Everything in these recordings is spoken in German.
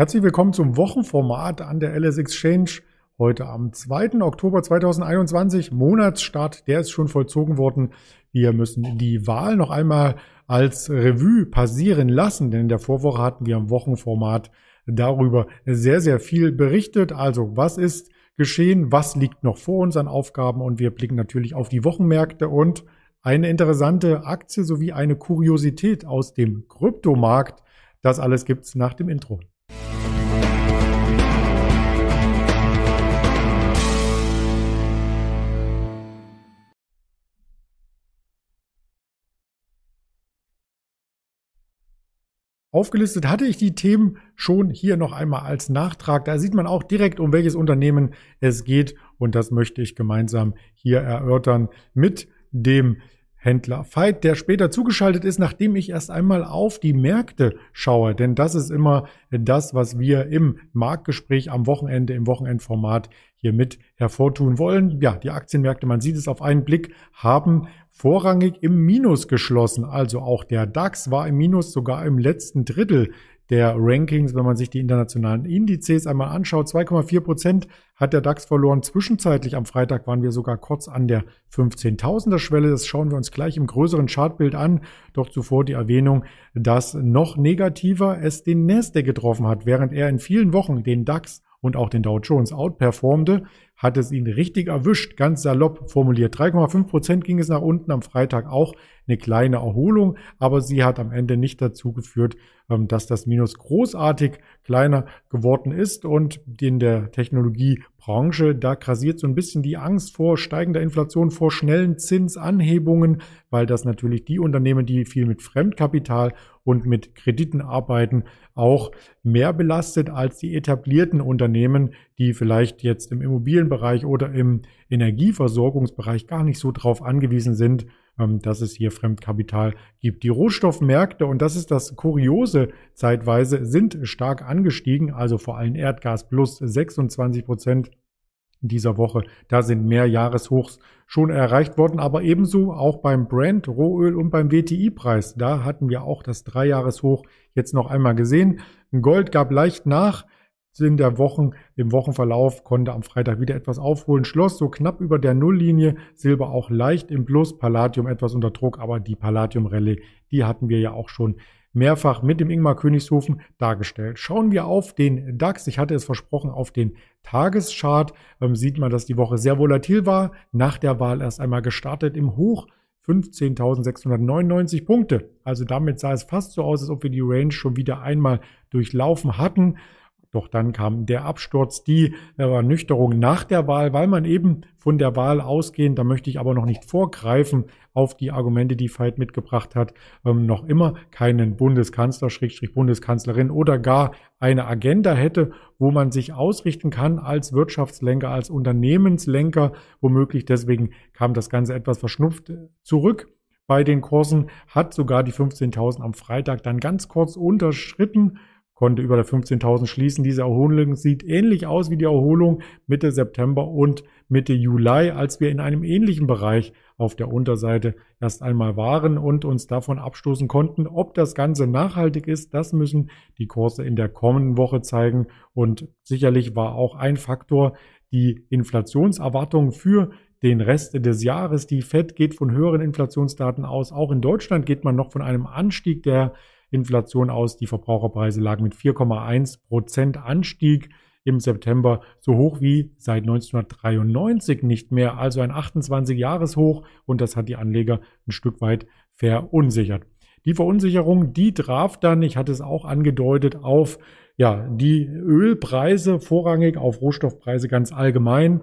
Herzlich willkommen zum Wochenformat an der LS Exchange. Heute am 2. Oktober 2021, Monatsstart, der ist schon vollzogen worden. Wir müssen die Wahl noch einmal als Revue passieren lassen, denn in der Vorwoche hatten wir im Wochenformat darüber sehr, sehr viel berichtet. Also, was ist geschehen? Was liegt noch vor uns an Aufgaben? Und wir blicken natürlich auf die Wochenmärkte und eine interessante Aktie sowie eine Kuriosität aus dem Kryptomarkt. Das alles gibt's nach dem Intro. Aufgelistet hatte ich die Themen schon hier noch einmal als Nachtrag. Da sieht man auch direkt, um welches Unternehmen es geht. Und das möchte ich gemeinsam hier erörtern mit dem Händler Veit, der später zugeschaltet ist, nachdem ich erst einmal auf die Märkte schaue. Denn das ist immer das, was wir im Marktgespräch am Wochenende, im Wochenendformat hier mit hervortun wollen. Ja, die Aktienmärkte, man sieht es auf einen Blick, haben vorrangig im Minus geschlossen. Also auch der DAX war im Minus sogar im letzten Drittel der Rankings, wenn man sich die internationalen Indizes einmal anschaut. 2,4 Prozent hat der DAX verloren. Zwischenzeitlich am Freitag waren wir sogar kurz an der 15.000er Schwelle. Das schauen wir uns gleich im größeren Chartbild an. Doch zuvor die Erwähnung, dass noch negativer es den Nasdaq getroffen hat, während er in vielen Wochen den DAX und auch den Dow Jones outperformte, hat es ihn richtig erwischt, ganz salopp formuliert. 3,5 Prozent ging es nach unten am Freitag auch eine kleine Erholung, aber sie hat am Ende nicht dazu geführt, ähm, dass das Minus großartig kleiner geworden ist. Und in der Technologiebranche, da krasiert so ein bisschen die Angst vor steigender Inflation, vor schnellen Zinsanhebungen, weil das natürlich die Unternehmen, die viel mit Fremdkapital und mit Krediten arbeiten, auch mehr belastet als die etablierten Unternehmen, die vielleicht jetzt im Immobilienbereich oder im Energieversorgungsbereich gar nicht so drauf angewiesen sind, dass es hier Fremdkapital gibt. Die Rohstoffmärkte, und das ist das Kuriose zeitweise, sind stark angestiegen, also vor allem Erdgas plus 26 Prozent in dieser Woche. Da sind mehr Jahreshochs schon erreicht worden, aber ebenso auch beim Brent, Rohöl und beim WTI-Preis. Da hatten wir auch das Dreijahreshoch jetzt noch einmal gesehen. Gold gab leicht nach in der Wochen, im Wochenverlauf konnte am Freitag wieder etwas aufholen, schloss so knapp über der Nulllinie, Silber auch leicht im Plus, Palladium etwas unter Druck, aber die Palladium-Rallye, die hatten wir ja auch schon mehrfach mit dem Ingmar Königshofen dargestellt. Schauen wir auf den DAX. Ich hatte es versprochen, auf den Tageschart ähm, sieht man, dass die Woche sehr volatil war. Nach der Wahl erst einmal gestartet im Hoch 15.699 Punkte. Also damit sah es fast so aus, als ob wir die Range schon wieder einmal durchlaufen hatten. Doch dann kam der Absturz, die Ernüchterung nach der Wahl, weil man eben von der Wahl ausgehend, da möchte ich aber noch nicht vorgreifen auf die Argumente, die Veit mitgebracht hat, ähm, noch immer keinen Bundeskanzler, Schrägstrich Bundeskanzlerin oder gar eine Agenda hätte, wo man sich ausrichten kann als Wirtschaftslenker, als Unternehmenslenker, womöglich deswegen kam das Ganze etwas verschnupft zurück bei den Kursen, hat sogar die 15.000 am Freitag dann ganz kurz unterschritten konnte über der 15.000 schließen. Diese Erholung sieht ähnlich aus wie die Erholung Mitte September und Mitte Juli, als wir in einem ähnlichen Bereich auf der Unterseite erst einmal waren und uns davon abstoßen konnten. Ob das Ganze nachhaltig ist, das müssen die Kurse in der kommenden Woche zeigen. Und sicherlich war auch ein Faktor die Inflationserwartung für den Rest des Jahres. Die Fed geht von höheren Inflationsdaten aus. Auch in Deutschland geht man noch von einem Anstieg der Inflation aus. Die Verbraucherpreise lagen mit 4,1 Prozent Anstieg im September so hoch wie seit 1993 nicht mehr, also ein 28-Jahres-Hoch und das hat die Anleger ein Stück weit verunsichert. Die Verunsicherung, die traf dann, ich hatte es auch angedeutet, auf ja, die Ölpreise vorrangig, auf Rohstoffpreise ganz allgemein.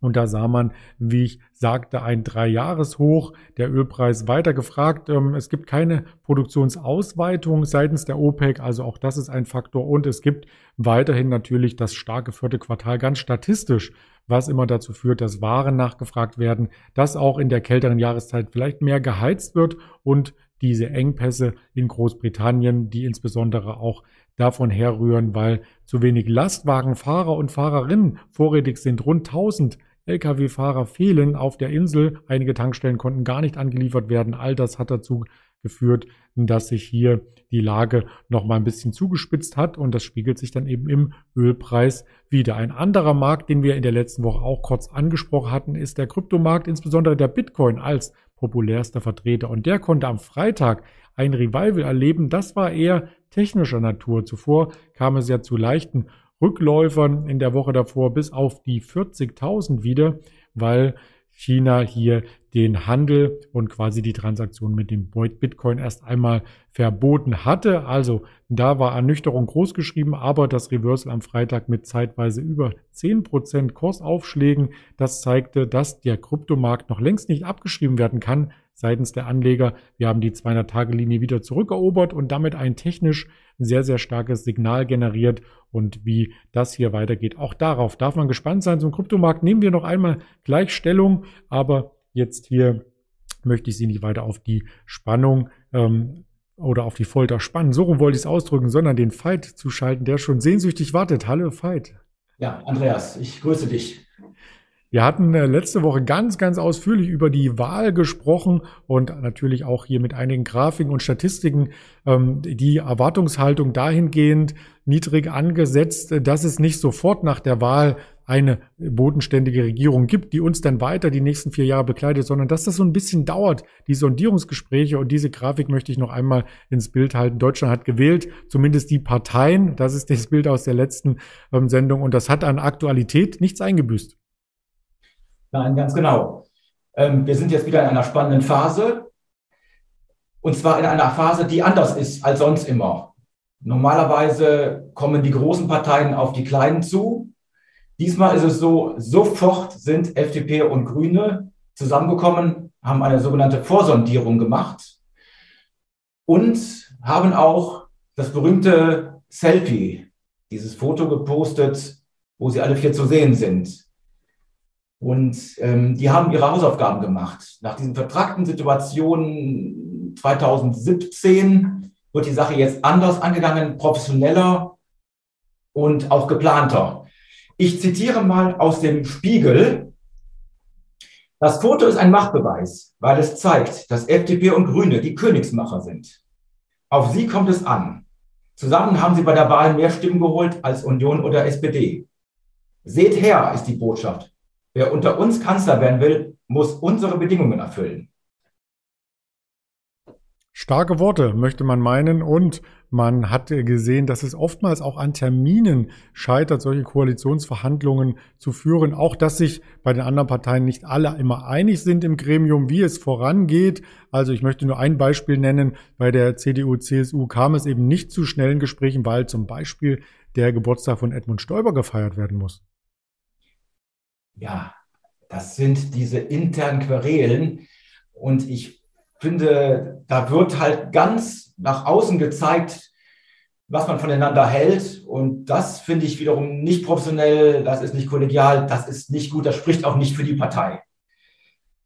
Und da sah man, wie ich sagte, ein Dreijahreshoch, der Ölpreis weiter gefragt. Ähm, es gibt keine Produktionsausweitung seitens der OPEC, also auch das ist ein Faktor. Und es gibt weiterhin natürlich das starke vierte Quartal ganz statistisch, was immer dazu führt, dass Waren nachgefragt werden, dass auch in der kälteren Jahreszeit vielleicht mehr geheizt wird und diese Engpässe in Großbritannien, die insbesondere auch davon herrühren, weil zu wenig Lastwagenfahrer und Fahrerinnen vorrätig sind. Rund 1000 Lkw-Fahrer fehlen auf der Insel. Einige Tankstellen konnten gar nicht angeliefert werden. All das hat dazu geführt, dass sich hier die Lage noch mal ein bisschen zugespitzt hat und das spiegelt sich dann eben im Ölpreis wieder. Ein anderer Markt, den wir in der letzten Woche auch kurz angesprochen hatten, ist der Kryptomarkt, insbesondere der Bitcoin als populärster Vertreter und der konnte am Freitag ein Revival erleben. Das war eher technischer Natur. Zuvor kam es ja zu leichten Rückläufern in der Woche davor bis auf die 40.000 wieder, weil China hier den Handel und quasi die Transaktion mit dem Bitcoin erst einmal verboten hatte. Also da war Ernüchterung groß geschrieben, aber das Reversal am Freitag mit zeitweise über 10% Kursaufschlägen, das zeigte, dass der Kryptomarkt noch längst nicht abgeschrieben werden kann seitens der Anleger. Wir haben die 200-Tage-Linie wieder zurückerobert und damit ein technisch sehr, sehr starkes Signal generiert. Und wie das hier weitergeht, auch darauf darf man gespannt sein. Zum Kryptomarkt nehmen wir noch einmal gleich Stellung, aber jetzt hier möchte ich Sie nicht weiter auf die Spannung ähm, oder auf die Folter spannen. So rum wollte ich es ausdrücken, sondern den Fight zuschalten, der schon sehnsüchtig wartet. Hallo Fight. Ja, Andreas, ich grüße dich. Wir hatten äh, letzte Woche ganz, ganz ausführlich über die Wahl gesprochen und natürlich auch hier mit einigen Grafiken und Statistiken ähm, die Erwartungshaltung dahingehend niedrig angesetzt, dass es nicht sofort nach der Wahl eine bodenständige Regierung gibt, die uns dann weiter die nächsten vier Jahre begleitet, sondern dass das so ein bisschen dauert, die Sondierungsgespräche. Und diese Grafik möchte ich noch einmal ins Bild halten. Deutschland hat gewählt, zumindest die Parteien. Das ist das Bild aus der letzten ähm, Sendung. Und das hat an Aktualität nichts eingebüßt. Nein, ganz genau. Ähm, wir sind jetzt wieder in einer spannenden Phase. Und zwar in einer Phase, die anders ist als sonst immer. Normalerweise kommen die großen Parteien auf die kleinen zu. Diesmal ist es so, sofort sind FDP und Grüne zusammengekommen, haben eine sogenannte Vorsondierung gemacht und haben auch das berühmte Selfie, dieses Foto gepostet, wo sie alle vier zu sehen sind. Und ähm, die haben ihre Hausaufgaben gemacht. Nach diesen vertragten Situationen 2017 wird die Sache jetzt anders angegangen, professioneller und auch geplanter. Ich zitiere mal aus dem Spiegel. Das Foto ist ein Machtbeweis, weil es zeigt, dass FDP und Grüne die Königsmacher sind. Auf sie kommt es an. Zusammen haben sie bei der Wahl mehr Stimmen geholt als Union oder SPD. Seht her, ist die Botschaft. Wer unter uns Kanzler werden will, muss unsere Bedingungen erfüllen. Starke Worte, möchte man meinen. Und man hat gesehen, dass es oftmals auch an Terminen scheitert, solche Koalitionsverhandlungen zu führen. Auch, dass sich bei den anderen Parteien nicht alle immer einig sind im Gremium, wie es vorangeht. Also ich möchte nur ein Beispiel nennen. Bei der CDU, CSU kam es eben nicht zu schnellen Gesprächen, weil zum Beispiel der Geburtstag von Edmund Stoiber gefeiert werden muss ja, das sind diese internen Querelen. Und ich finde, da wird halt ganz nach außen gezeigt, was man voneinander hält. Und das finde ich wiederum nicht professionell, das ist nicht kollegial, das ist nicht gut, das spricht auch nicht für die Partei.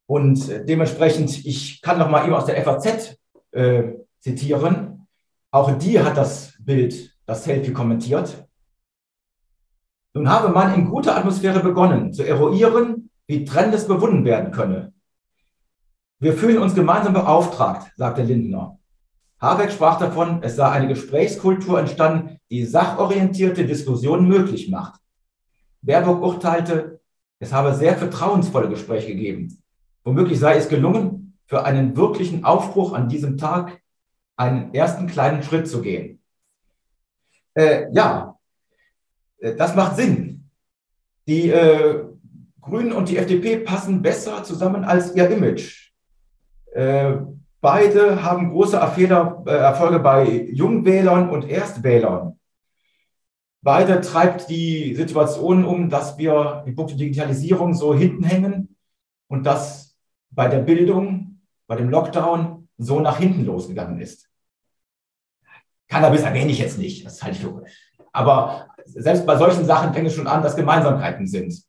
Und dementsprechend, ich kann noch mal eben aus der FAZ äh, zitieren. Auch die hat das Bild, das Selfie kommentiert. Nun habe man in guter Atmosphäre begonnen zu eruieren, wie Trendes bewunden werden könne. Wir fühlen uns gemeinsam beauftragt, sagte Lindner. Habeck sprach davon, es sei eine Gesprächskultur entstanden, die sachorientierte Diskussionen möglich macht. Baerbock urteilte, es habe sehr vertrauensvolle Gespräche gegeben. Womöglich sei es gelungen, für einen wirklichen Aufbruch an diesem Tag einen ersten kleinen Schritt zu gehen. Äh, ja, das macht Sinn. Die äh, Grünen und die FDP passen besser zusammen als ihr Image. Äh, beide haben große Erfehler, äh, Erfolge bei Jungwählern und Erstwählern. Beide treibt die Situation um, dass wir in puncto Digitalisierung so hinten hängen und dass bei der Bildung, bei dem Lockdown so nach hinten losgegangen ist. Cannabis erwähne ich jetzt nicht, das halte ich für. Aber selbst bei solchen Sachen fängt es schon an, dass Gemeinsamkeiten sind.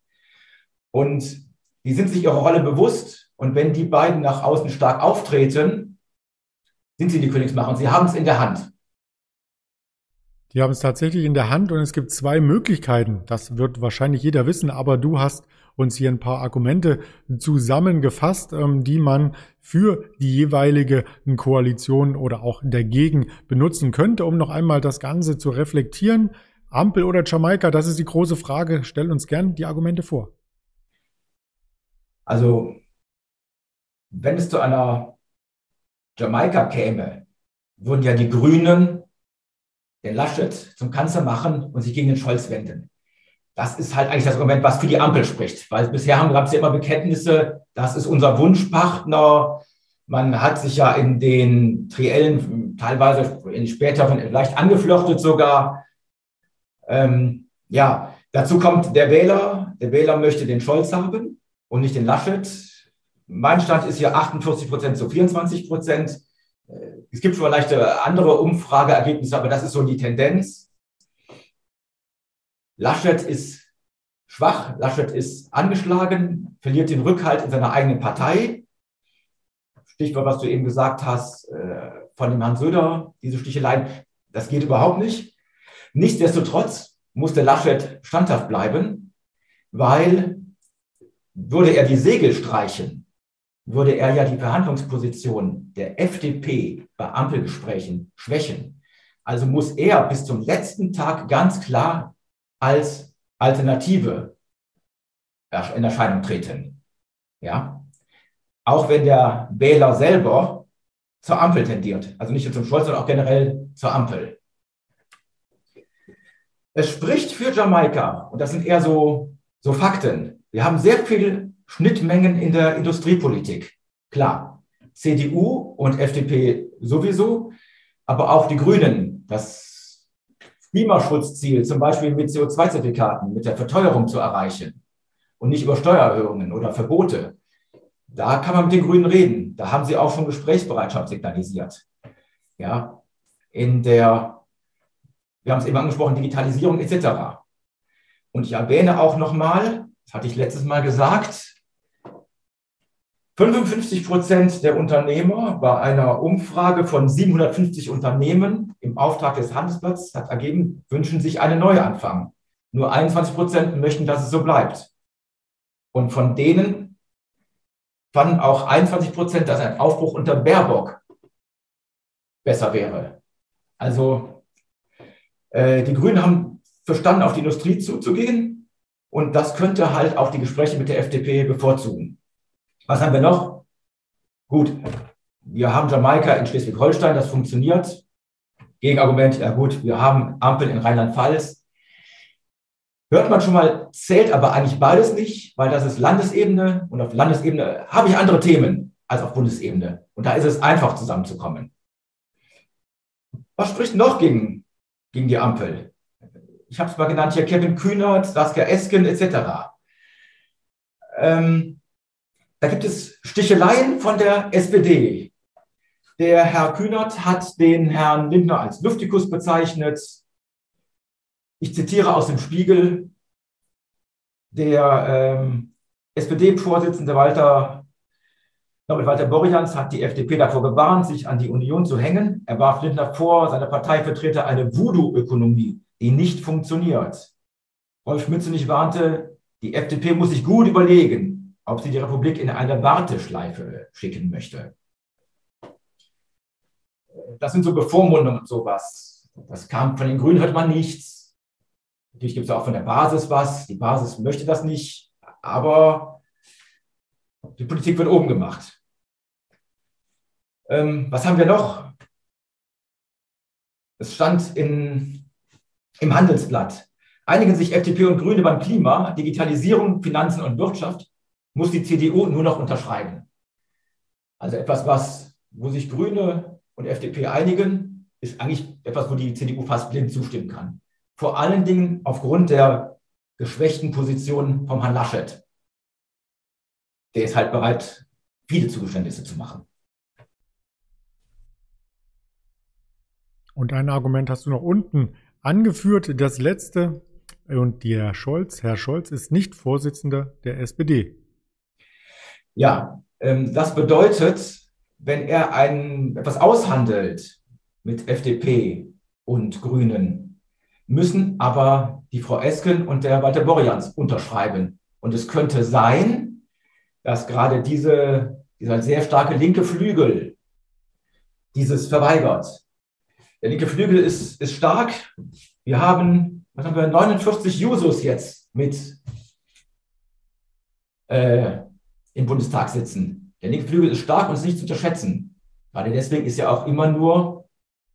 Und die sind sich ihrer Rolle bewusst. Und wenn die beiden nach außen stark auftreten, sind sie die Königsmacher und sie haben es in der Hand. Die haben es tatsächlich in der Hand und es gibt zwei Möglichkeiten. Das wird wahrscheinlich jeder wissen, aber du hast uns hier ein paar Argumente zusammengefasst, ähm, die man für die jeweilige Koalition oder auch dagegen benutzen könnte, um noch einmal das Ganze zu reflektieren. Ampel oder Jamaika, das ist die große Frage. Stell uns gern die Argumente vor. Also, wenn es zu einer Jamaika käme, würden ja die Grünen den Laschet zum Kanzler machen und sich gegen den Scholz wenden. Das ist halt eigentlich das Argument, was für die Ampel spricht. Weil bisher haben gab es ja immer Bekenntnisse, das ist unser Wunschpartner. Man hat sich ja in den Triellen teilweise in späteren leicht angeflochtet sogar. Ähm, ja, dazu kommt der Wähler. Der Wähler möchte den Scholz haben und nicht den Laschet. Mein Stand ist hier 48 Prozent zu 24 Prozent. Es gibt vielleicht andere Umfrageergebnisse, aber das ist so die Tendenz. Laschet ist schwach, Laschet ist angeschlagen, verliert den Rückhalt in seiner eigenen Partei. Stichwort, was du eben gesagt hast, äh, von dem Herrn Söder, diese Sticheleien, das geht überhaupt nicht. Nichtsdestotrotz muss der Laschet standhaft bleiben, weil würde er die Segel streichen, würde er ja die Verhandlungsposition der FDP bei Ampelgesprächen schwächen. Also muss er bis zum letzten Tag ganz klar als Alternative in Erscheinung treten. Ja? Auch wenn der Wähler selber zur Ampel tendiert, also nicht nur zum Scholz, sondern auch generell zur Ampel. Es spricht für Jamaika, und das sind eher so, so Fakten. Wir haben sehr viele Schnittmengen in der Industriepolitik. Klar, CDU und FDP sowieso, aber auch die Grünen, das Klimaschutzziel zum Beispiel mit CO2-Zertifikaten, mit der Verteuerung zu erreichen und nicht über Steuererhöhungen oder Verbote. Da kann man mit den Grünen reden. Da haben sie auch schon Gesprächsbereitschaft signalisiert. Ja, in der, wir haben es eben angesprochen, Digitalisierung etc. Und ich erwähne auch nochmal, das hatte ich letztes Mal gesagt, 55 Prozent der Unternehmer bei einer Umfrage von 750 Unternehmen im Auftrag des Handelsblatts hat ergeben, wünschen sich einen Neuanfang. Nur 21 Prozent möchten, dass es so bleibt. Und von denen fanden auch 21 Prozent, dass ein Aufbruch unter Baerbock besser wäre. Also äh, die Grünen haben verstanden, auf die Industrie zuzugehen. Und das könnte halt auch die Gespräche mit der FDP bevorzugen. Was haben wir noch? Gut, wir haben Jamaika in Schleswig-Holstein, das funktioniert. Gegenargument, ja gut, wir haben Ampel in Rheinland-Pfalz. Hört man schon mal, zählt aber eigentlich beides nicht, weil das ist Landesebene und auf Landesebene habe ich andere Themen als auf Bundesebene. Und da ist es einfach zusammenzukommen. Was spricht noch gegen, gegen die Ampel? Ich habe es mal genannt hier Kevin Kühnert, Saskia Esken etc. Ähm, da gibt es Sticheleien von der SPD. Der Herr Kühnert hat den Herrn Lindner als Luftikus bezeichnet. Ich zitiere aus dem Spiegel. Der ähm, SPD-Vorsitzende Walter, Walter Borjans hat die FDP davor gewarnt, sich an die Union zu hängen. Er warf Lindner vor, seine Partei vertrete eine Voodoo-Ökonomie, die nicht funktioniert. Rolf Mützenich warnte, die FDP muss sich gut überlegen, ob sie die Republik in eine Warteschleife schicken möchte. Das sind so Bevormundungen und sowas. Das kam von den Grünen, hört man nichts. Natürlich gibt es auch von der Basis was. Die Basis möchte das nicht, aber die Politik wird oben gemacht. Ähm, was haben wir noch? Es stand in, im Handelsblatt. Einigen sich FDP und Grüne beim Klima, Digitalisierung, Finanzen und Wirtschaft muss die CDU nur noch unterschreiben. Also etwas, was, wo sich Grüne und FDP einigen, ist eigentlich etwas, wo die CDU fast blind zustimmen kann. Vor allen Dingen aufgrund der geschwächten Position vom Herrn Laschet. Der ist halt bereit, viele Zugeständnisse zu machen. Und ein Argument hast du noch unten angeführt, das letzte. Und der Scholz, Herr Scholz, ist nicht Vorsitzender der SPD. Ja, ähm, das bedeutet, wenn er ein, etwas aushandelt mit FDP und Grünen, müssen aber die Frau Esken und der Walter Borjans unterschreiben. Und es könnte sein, dass gerade diese, dieser sehr starke linke Flügel dieses verweigert. Der linke Flügel ist, ist stark. Wir haben, was haben wir, 49 Jusos jetzt mit äh, im Bundestag sitzen. Der linke Flügel ist stark und ist nicht zu unterschätzen. Gerade deswegen ist ja auch immer nur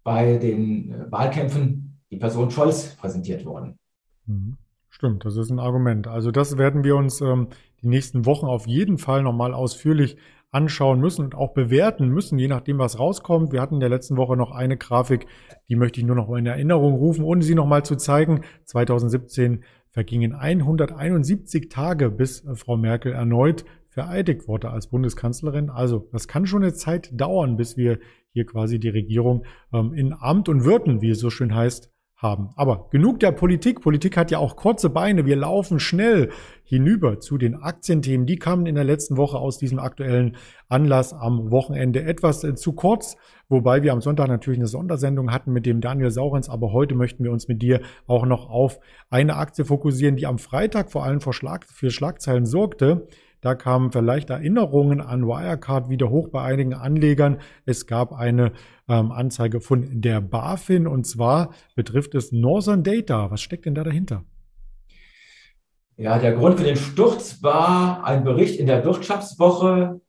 bei den äh, Wahlkämpfen die Person Scholz präsentiert worden. Mhm. Stimmt, das ist ein Argument. Also das werden wir uns ähm, die nächsten Wochen auf jeden Fall nochmal ausführlich anschauen müssen und auch bewerten müssen, je nachdem, was rauskommt. Wir hatten in der letzten Woche noch eine Grafik, die möchte ich nur noch in Erinnerung rufen, ohne sie nochmal zu zeigen. 2017 vergingen 171 Tage, bis äh, Frau Merkel erneut vereidigt wurde als Bundeskanzlerin. Also das kann schon eine Zeit dauern, bis wir hier quasi die Regierung ähm, in Amt und Würden, wie es so schön heißt, haben. Aber genug der Politik. Politik hat ja auch kurze Beine. Wir laufen schnell hinüber zu den Aktienthemen. Die kamen in der letzten Woche aus diesem aktuellen Anlass am Wochenende etwas äh, zu kurz, wobei wir am Sonntag natürlich eine Sondersendung hatten mit dem Daniel Saurens. Aber heute möchten wir uns mit dir auch noch auf eine Aktie fokussieren, die am Freitag vor allem für, für Schlagzeilen sorgte. Da kamen vielleicht Erinnerungen an Wirecard wieder hoch bei einigen Anlegern. Es gab eine ähm, Anzeige von der BaFin und zwar betrifft es Northern Data. Was steckt denn da dahinter? Ja, der Grund für den Sturz war ein Bericht in der Wirtschaftswoche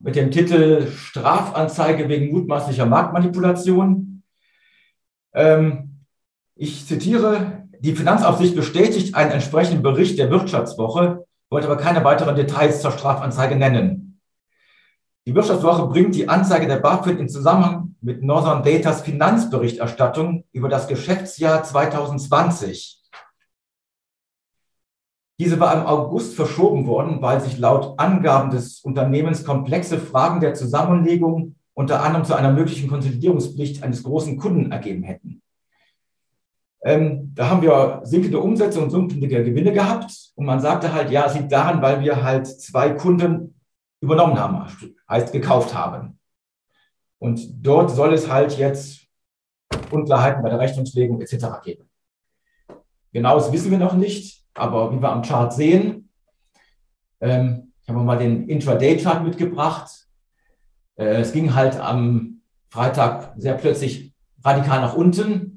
mit dem Titel Strafanzeige wegen mutmaßlicher Marktmanipulation. Ähm, ich zitiere, die Finanzaufsicht bestätigt einen entsprechenden Bericht der Wirtschaftswoche, wollte aber keine weiteren Details zur Strafanzeige nennen. Die Wirtschaftswoche bringt die Anzeige der BaFin in Zusammenhang mit Northern Datas Finanzberichterstattung über das Geschäftsjahr 2020. Diese war im August verschoben worden, weil sich laut Angaben des Unternehmens komplexe Fragen der Zusammenlegung unter anderem zu einer möglichen Konsolidierungspflicht eines großen Kunden ergeben hätten. Ähm, da haben wir sinkende Umsätze und sinkende Gewinne gehabt. Und man sagte halt, ja, es liegt daran, weil wir halt zwei Kunden übernommen haben, heißt gekauft haben. Und dort soll es halt jetzt Unklarheiten bei der Rechnungslegung etc. geben. Genaues wissen wir noch nicht, aber wie wir am Chart sehen, ähm, ich habe mal den Intraday-Chart mitgebracht. Äh, es ging halt am Freitag sehr plötzlich radikal nach unten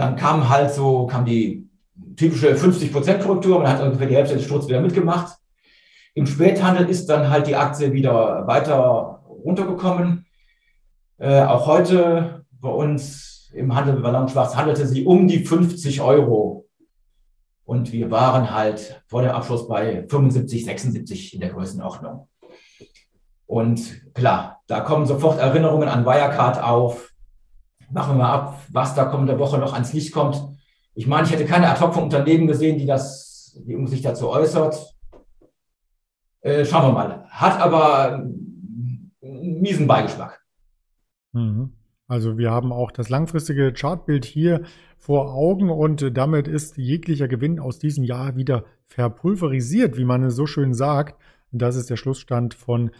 dann kam halt so, kam die typische 50%-Korrektur, man hat ungefähr die Hälfte des Sturzes wieder mitgemacht. Im Späthandel ist dann halt die Aktie wieder weiter runtergekommen. Äh, auch heute bei uns im Handel bei Ballon Schwarz handelte sie um die 50 Euro. Und wir waren halt vor dem Abschluss bei 75, 76 in der Größenordnung. Und klar, da kommen sofort Erinnerungen an Wirecard auf machen wir mal ab, was da kommende Woche noch ans Licht kommt. Ich meine, ich hätte keine Ad-Hoc von Unternehmen gesehen, die das, die sich dazu äußert. Äh, schauen wir mal. Hat aber einen miesen Beigeschmack. Mhm. Also wir haben auch das langfristige Chartbild hier vor Augen und damit ist jeglicher Gewinn aus diesem Jahr wieder verpulverisiert, wie man es so schön sagt. Das ist der Schlussstand von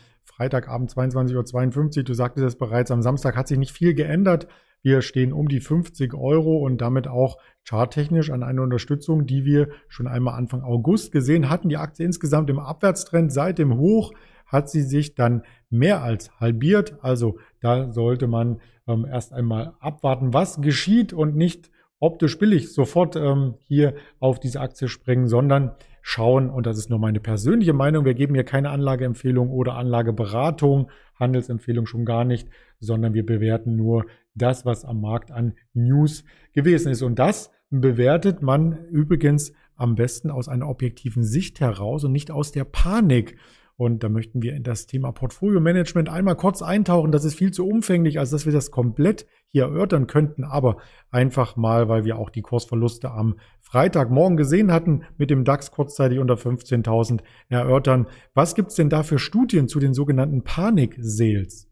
Freitagabend 22.52 Uhr. Du sagtest es bereits, am Samstag hat sich nicht viel geändert. Wir stehen um die 50 Euro und damit auch charttechnisch an eine Unterstützung, die wir schon einmal Anfang August gesehen hatten. Die Aktie insgesamt im Abwärtstrend seit dem Hoch hat sie sich dann mehr als halbiert. Also da sollte man ähm, erst einmal abwarten, was geschieht und nicht optisch billig sofort ähm, hier auf diese Aktie springen, sondern schauen, und das ist nur meine persönliche Meinung, wir geben hier keine Anlageempfehlung oder Anlageberatung, Handelsempfehlung schon gar nicht, sondern wir bewerten nur das, was am Markt an News gewesen ist. Und das bewertet man übrigens am besten aus einer objektiven Sicht heraus und nicht aus der Panik. Und da möchten wir in das Thema Portfolio-Management einmal kurz eintauchen. Das ist viel zu umfänglich, als dass wir das komplett hier erörtern könnten. Aber einfach mal, weil wir auch die Kursverluste am Freitagmorgen gesehen hatten, mit dem DAX kurzzeitig unter 15.000 erörtern. Was gibt es denn da für Studien zu den sogenannten Panik-Sales?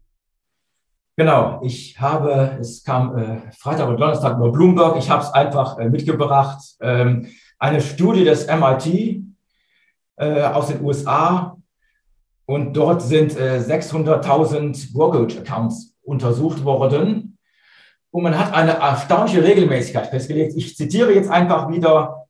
Genau, ich habe, es kam äh, Freitag und Donnerstag über Bloomberg, ich habe es einfach äh, mitgebracht, ähm, eine Studie des MIT äh, aus den USA und dort sind äh, 600.000 Brokerage-Accounts untersucht worden und man hat eine erstaunliche Regelmäßigkeit festgelegt. Ich zitiere jetzt einfach wieder,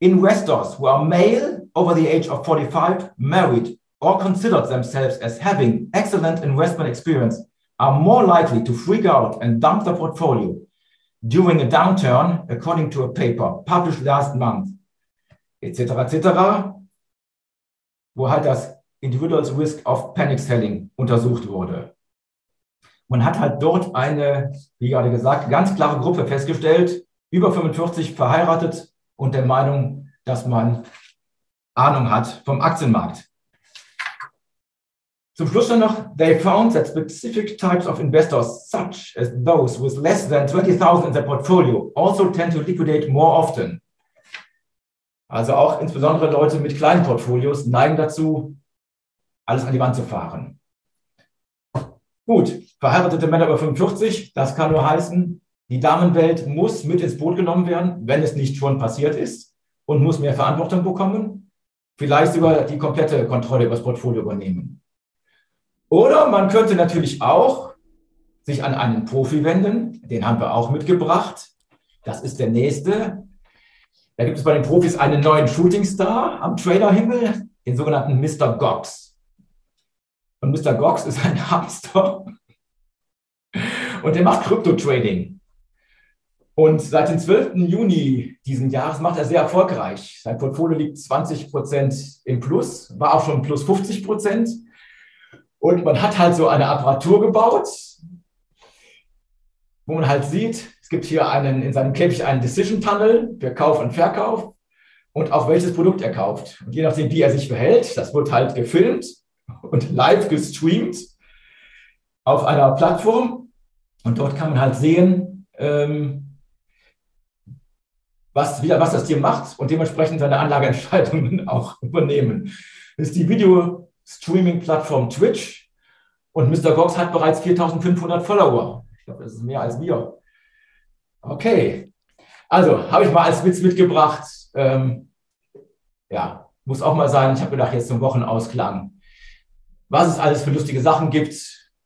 Investors who are male over the age of 45, married, or considered themselves as having excellent investment experience are more likely to freak out and dump their portfolio during a downturn, according to a paper published last month, etc., etc., wo halt das Individual's Risk of Panic Selling untersucht wurde. Man hat halt dort eine, wie gerade gesagt, ganz klare Gruppe festgestellt, über 45 verheiratet und der Meinung, dass man Ahnung hat vom Aktienmarkt. Zum Schluss dann noch, they found that specific types of investors, such as those with less than 20,000 in their portfolio, also tend to liquidate more often. Also auch insbesondere Leute mit kleinen Portfolios neigen dazu, alles an die Wand zu fahren. Gut, verheiratete Männer über 45, das kann nur heißen, die Damenwelt muss mit ins Boot genommen werden, wenn es nicht schon passiert ist und muss mehr Verantwortung bekommen, vielleicht sogar die komplette Kontrolle über das Portfolio übernehmen. Oder man könnte natürlich auch sich an einen Profi wenden, den haben wir auch mitgebracht. Das ist der nächste. Da gibt es bei den Profis einen neuen Shootingstar am Traderhimmel, den sogenannten Mr. Gox. Und Mr. Gox ist ein Hamster und der macht Krypto-Trading. Und seit dem 12. Juni diesen Jahres macht er sehr erfolgreich. Sein Portfolio liegt 20 Prozent im Plus, war auch schon plus 50 Prozent. Und man hat halt so eine Apparatur gebaut, wo man halt sieht, es gibt hier einen, in seinem Käfig einen Decision Tunnel für Kauf und Verkauf und auch welches Produkt er kauft. Und je nachdem, wie er sich verhält, das wird halt gefilmt und live gestreamt auf einer Plattform. Und dort kann man halt sehen, ähm, was, wieder, was das Tier macht und dementsprechend seine Anlageentscheidungen auch übernehmen. Das ist die Video-Streaming-Plattform Twitch und Mr. Gox hat bereits 4500 Follower. Ich glaube, das ist mehr als wir. Okay. Also, habe ich mal als Witz mitgebracht. Ähm, ja, muss auch mal sein. Ich habe gedacht, jetzt zum Wochenausklang, was es alles für lustige Sachen gibt,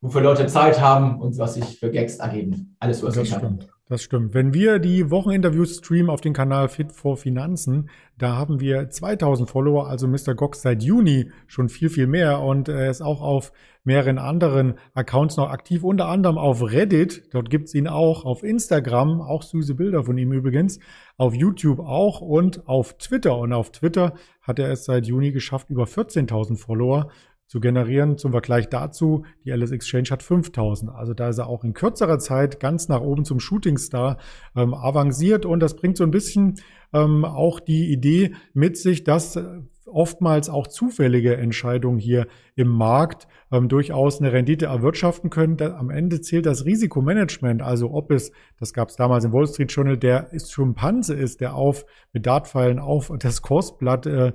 wofür Leute Zeit haben und was sich für Gags ergeben. Alles, was das ich stimmt. Das stimmt. Wenn wir die Wocheninterviews streamen auf den Kanal Fit for Finanzen, da haben wir 2000 Follower, also Mr. Gox seit Juni schon viel, viel mehr und er ist auch auf mehreren anderen Accounts noch aktiv, unter anderem auf Reddit, dort gibt's ihn auch, auf Instagram, auch süße Bilder von ihm übrigens, auf YouTube auch und auf Twitter. Und auf Twitter hat er es seit Juni geschafft, über 14.000 Follower zu generieren. Zum Vergleich dazu, die LS Exchange hat 5000. Also da ist er auch in kürzerer Zeit ganz nach oben zum Shootingstar ähm, avanciert und das bringt so ein bisschen ähm, auch die Idee mit sich, dass äh, oftmals auch zufällige Entscheidungen hier im Markt ähm, durchaus eine Rendite erwirtschaften können. Da, am Ende zählt das Risikomanagement, also ob es, das gab es damals im Wall Street Journal, der Schimpanse ist, der auf mit Dartpfeilen auf das Kursblatt äh,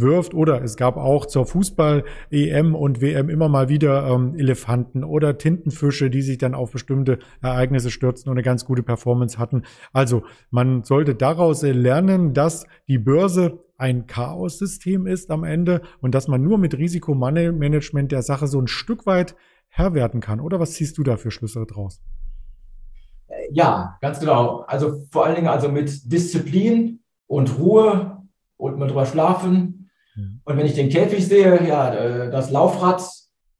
wirft. Oder es gab auch zur Fußball-EM und WM immer mal wieder ähm, Elefanten oder Tintenfische, die sich dann auf bestimmte Ereignisse stürzten und eine ganz gute Performance hatten. Also man sollte daraus lernen, dass die Börse ein Chaos-System ist am Ende und dass man nur mit Risikomanagement der Sache so ein Stück weit Herr werden kann. Oder was ziehst du da für Schlüsse draus? Ja, ganz genau. Also vor allen Dingen also mit Disziplin und Ruhe und mal drüber schlafen. Mhm. Und wenn ich den Käfig sehe, ja, äh, das Laufrad,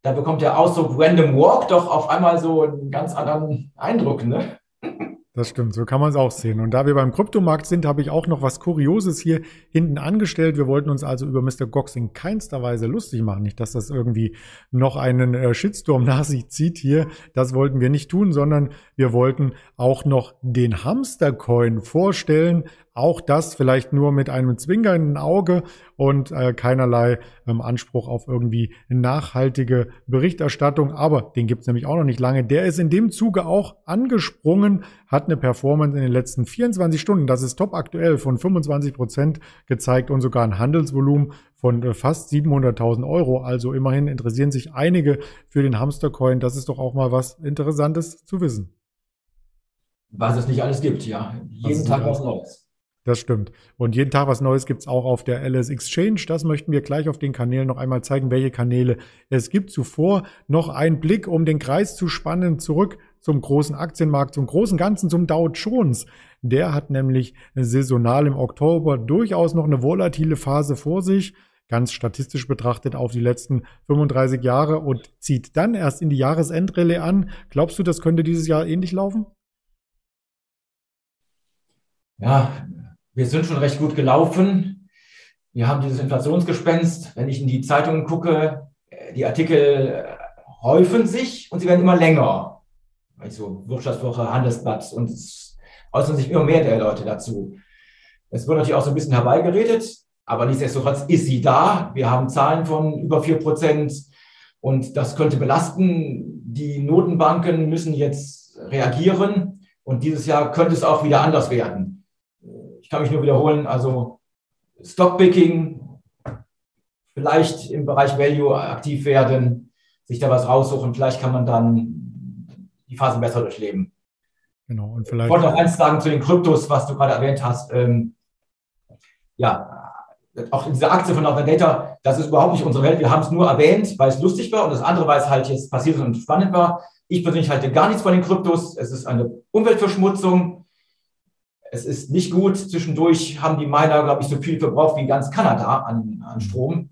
da bekommt der Ausdruck Random Walk doch auf einmal so einen ganz anderen Eindruck, ne? Das stimmt, so kann man es auch sehen. Und da wir beim Kryptomarkt sind, habe ich auch noch was Kurioses hier hinten angestellt. Wir wollten uns also über Mr. Gox in keinster Weise lustig machen. Nicht, dass das irgendwie noch einen äh, Shitstorm nach sich zieht hier. Das wollten wir nicht tun, sondern wir wollten auch noch den Hamstercoin vorstellen. Auch das vielleicht nur mit einem zwinkernden Auge und äh, keinerlei ähm, Anspruch auf irgendwie nachhaltige Berichterstattung. Aber den gibt's nämlich auch noch nicht lange. Der ist in dem Zuge auch angesprungen, hat eine Performance in den letzten 24 Stunden, das ist top aktuell, von 25 Prozent gezeigt und sogar ein Handelsvolumen von äh, fast 700.000 Euro. Also immerhin interessieren sich einige für den Hamstercoin. Das ist doch auch mal was Interessantes zu wissen. Was es nicht alles gibt, ja. Jeden Tag was Neues. Das stimmt. Und jeden Tag was Neues gibt's auch auf der LS Exchange. Das möchten wir gleich auf den Kanälen noch einmal zeigen, welche Kanäle es gibt. Zuvor noch ein Blick, um den Kreis zu spannen, zurück zum großen Aktienmarkt, zum großen Ganzen, zum Dow Jones. Der hat nämlich saisonal im Oktober durchaus noch eine volatile Phase vor sich ganz statistisch betrachtet auf die letzten 35 Jahre und zieht dann erst in die Jahresendrallye an. Glaubst du, das könnte dieses Jahr ähnlich laufen? Ja, wir sind schon recht gut gelaufen. Wir haben dieses Inflationsgespenst. Wenn ich in die Zeitungen gucke, die Artikel häufen sich und sie werden immer länger. Also Wirtschaftswoche, Handelsblatt und es äußern sich immer mehr der Leute dazu. Es wird natürlich auch so ein bisschen herbeigeredet. Aber nichtsdestotrotz ist sie da. Wir haben Zahlen von über vier Prozent und das könnte belasten. Die Notenbanken müssen jetzt reagieren und dieses Jahr könnte es auch wieder anders werden. Ich kann mich nur wiederholen, also Stockpicking, vielleicht im Bereich Value aktiv werden, sich da was raussuchen. Vielleicht kann man dann die Phasen besser durchleben. Genau. Und vielleicht. Ich wollte noch eins sagen zu den Kryptos, was du gerade erwähnt hast. Ähm, ja, auch in dieser Aktie von Northern Data, das ist überhaupt nicht unsere Welt. Wir haben es nur erwähnt, weil es lustig war und das andere, weil es halt jetzt passiert und spannend war. Ich persönlich halte gar nichts von den Kryptos. Es ist eine Umweltverschmutzung. Es ist nicht gut. Zwischendurch haben die Miner, glaube ich, so viel verbraucht wie ganz Kanada an, an Strom.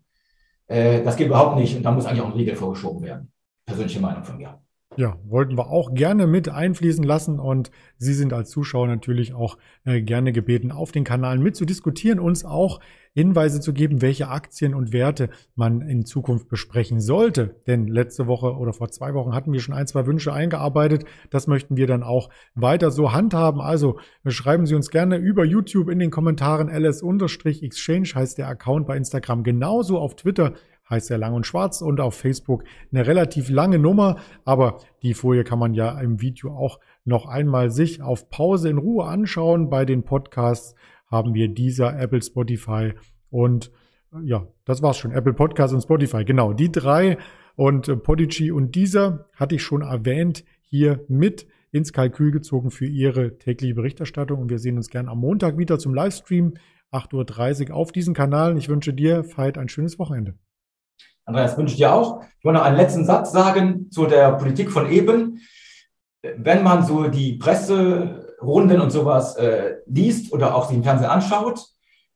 Äh, das geht überhaupt nicht und da muss eigentlich auch ein Riegel vorgeschoben werden. Persönliche Meinung von mir. Ja, wollten wir auch gerne mit einfließen lassen und Sie sind als Zuschauer natürlich auch äh, gerne gebeten, auf den Kanalen mitzudiskutieren, uns auch Hinweise zu geben, welche Aktien und Werte man in Zukunft besprechen sollte. Denn letzte Woche oder vor zwei Wochen hatten wir schon ein, zwei Wünsche eingearbeitet. Das möchten wir dann auch weiter so handhaben. Also schreiben Sie uns gerne über YouTube in den Kommentaren ls-exchange heißt der Account bei Instagram genauso auf Twitter heißt er lang und schwarz und auf Facebook eine relativ lange Nummer, aber die Folie kann man ja im Video auch noch einmal sich auf Pause in Ruhe anschauen. Bei den Podcasts haben wir dieser Apple, Spotify und ja, das war's schon. Apple Podcasts und Spotify. Genau, die drei und äh, und dieser hatte ich schon erwähnt hier mit ins Kalkül gezogen für Ihre tägliche Berichterstattung. Und wir sehen uns gern am Montag wieder zum Livestream, 8.30 Uhr auf diesem Kanal. Ich wünsche dir, Veit, ein schönes Wochenende. Andreas, wünsche ich dir auch. Ich wollte noch einen letzten Satz sagen zu der Politik von eben. Wenn man so die Presserunden und sowas äh, liest oder auch sich im Fernsehen anschaut,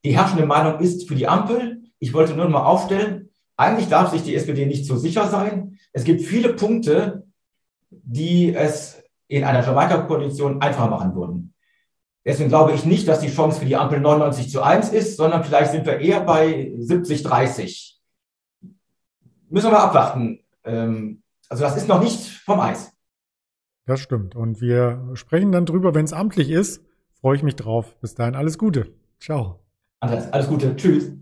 die herrschende Meinung ist für die Ampel. Ich wollte nur mal aufstellen, eigentlich darf sich die SPD nicht so sicher sein. Es gibt viele Punkte, die es in einer Jamaika-Koalition einfacher machen würden. Deswegen glaube ich nicht, dass die Chance für die Ampel 99 zu 1 ist, sondern vielleicht sind wir eher bei 70, 30 müssen wir mal abwarten. Ähm, also das ist noch nicht vom Eis. Das stimmt. Und wir sprechen dann drüber, wenn es amtlich ist. Freue ich mich drauf. Bis dahin alles Gute. Ciao. Andreas, alles Gute. Tschüss.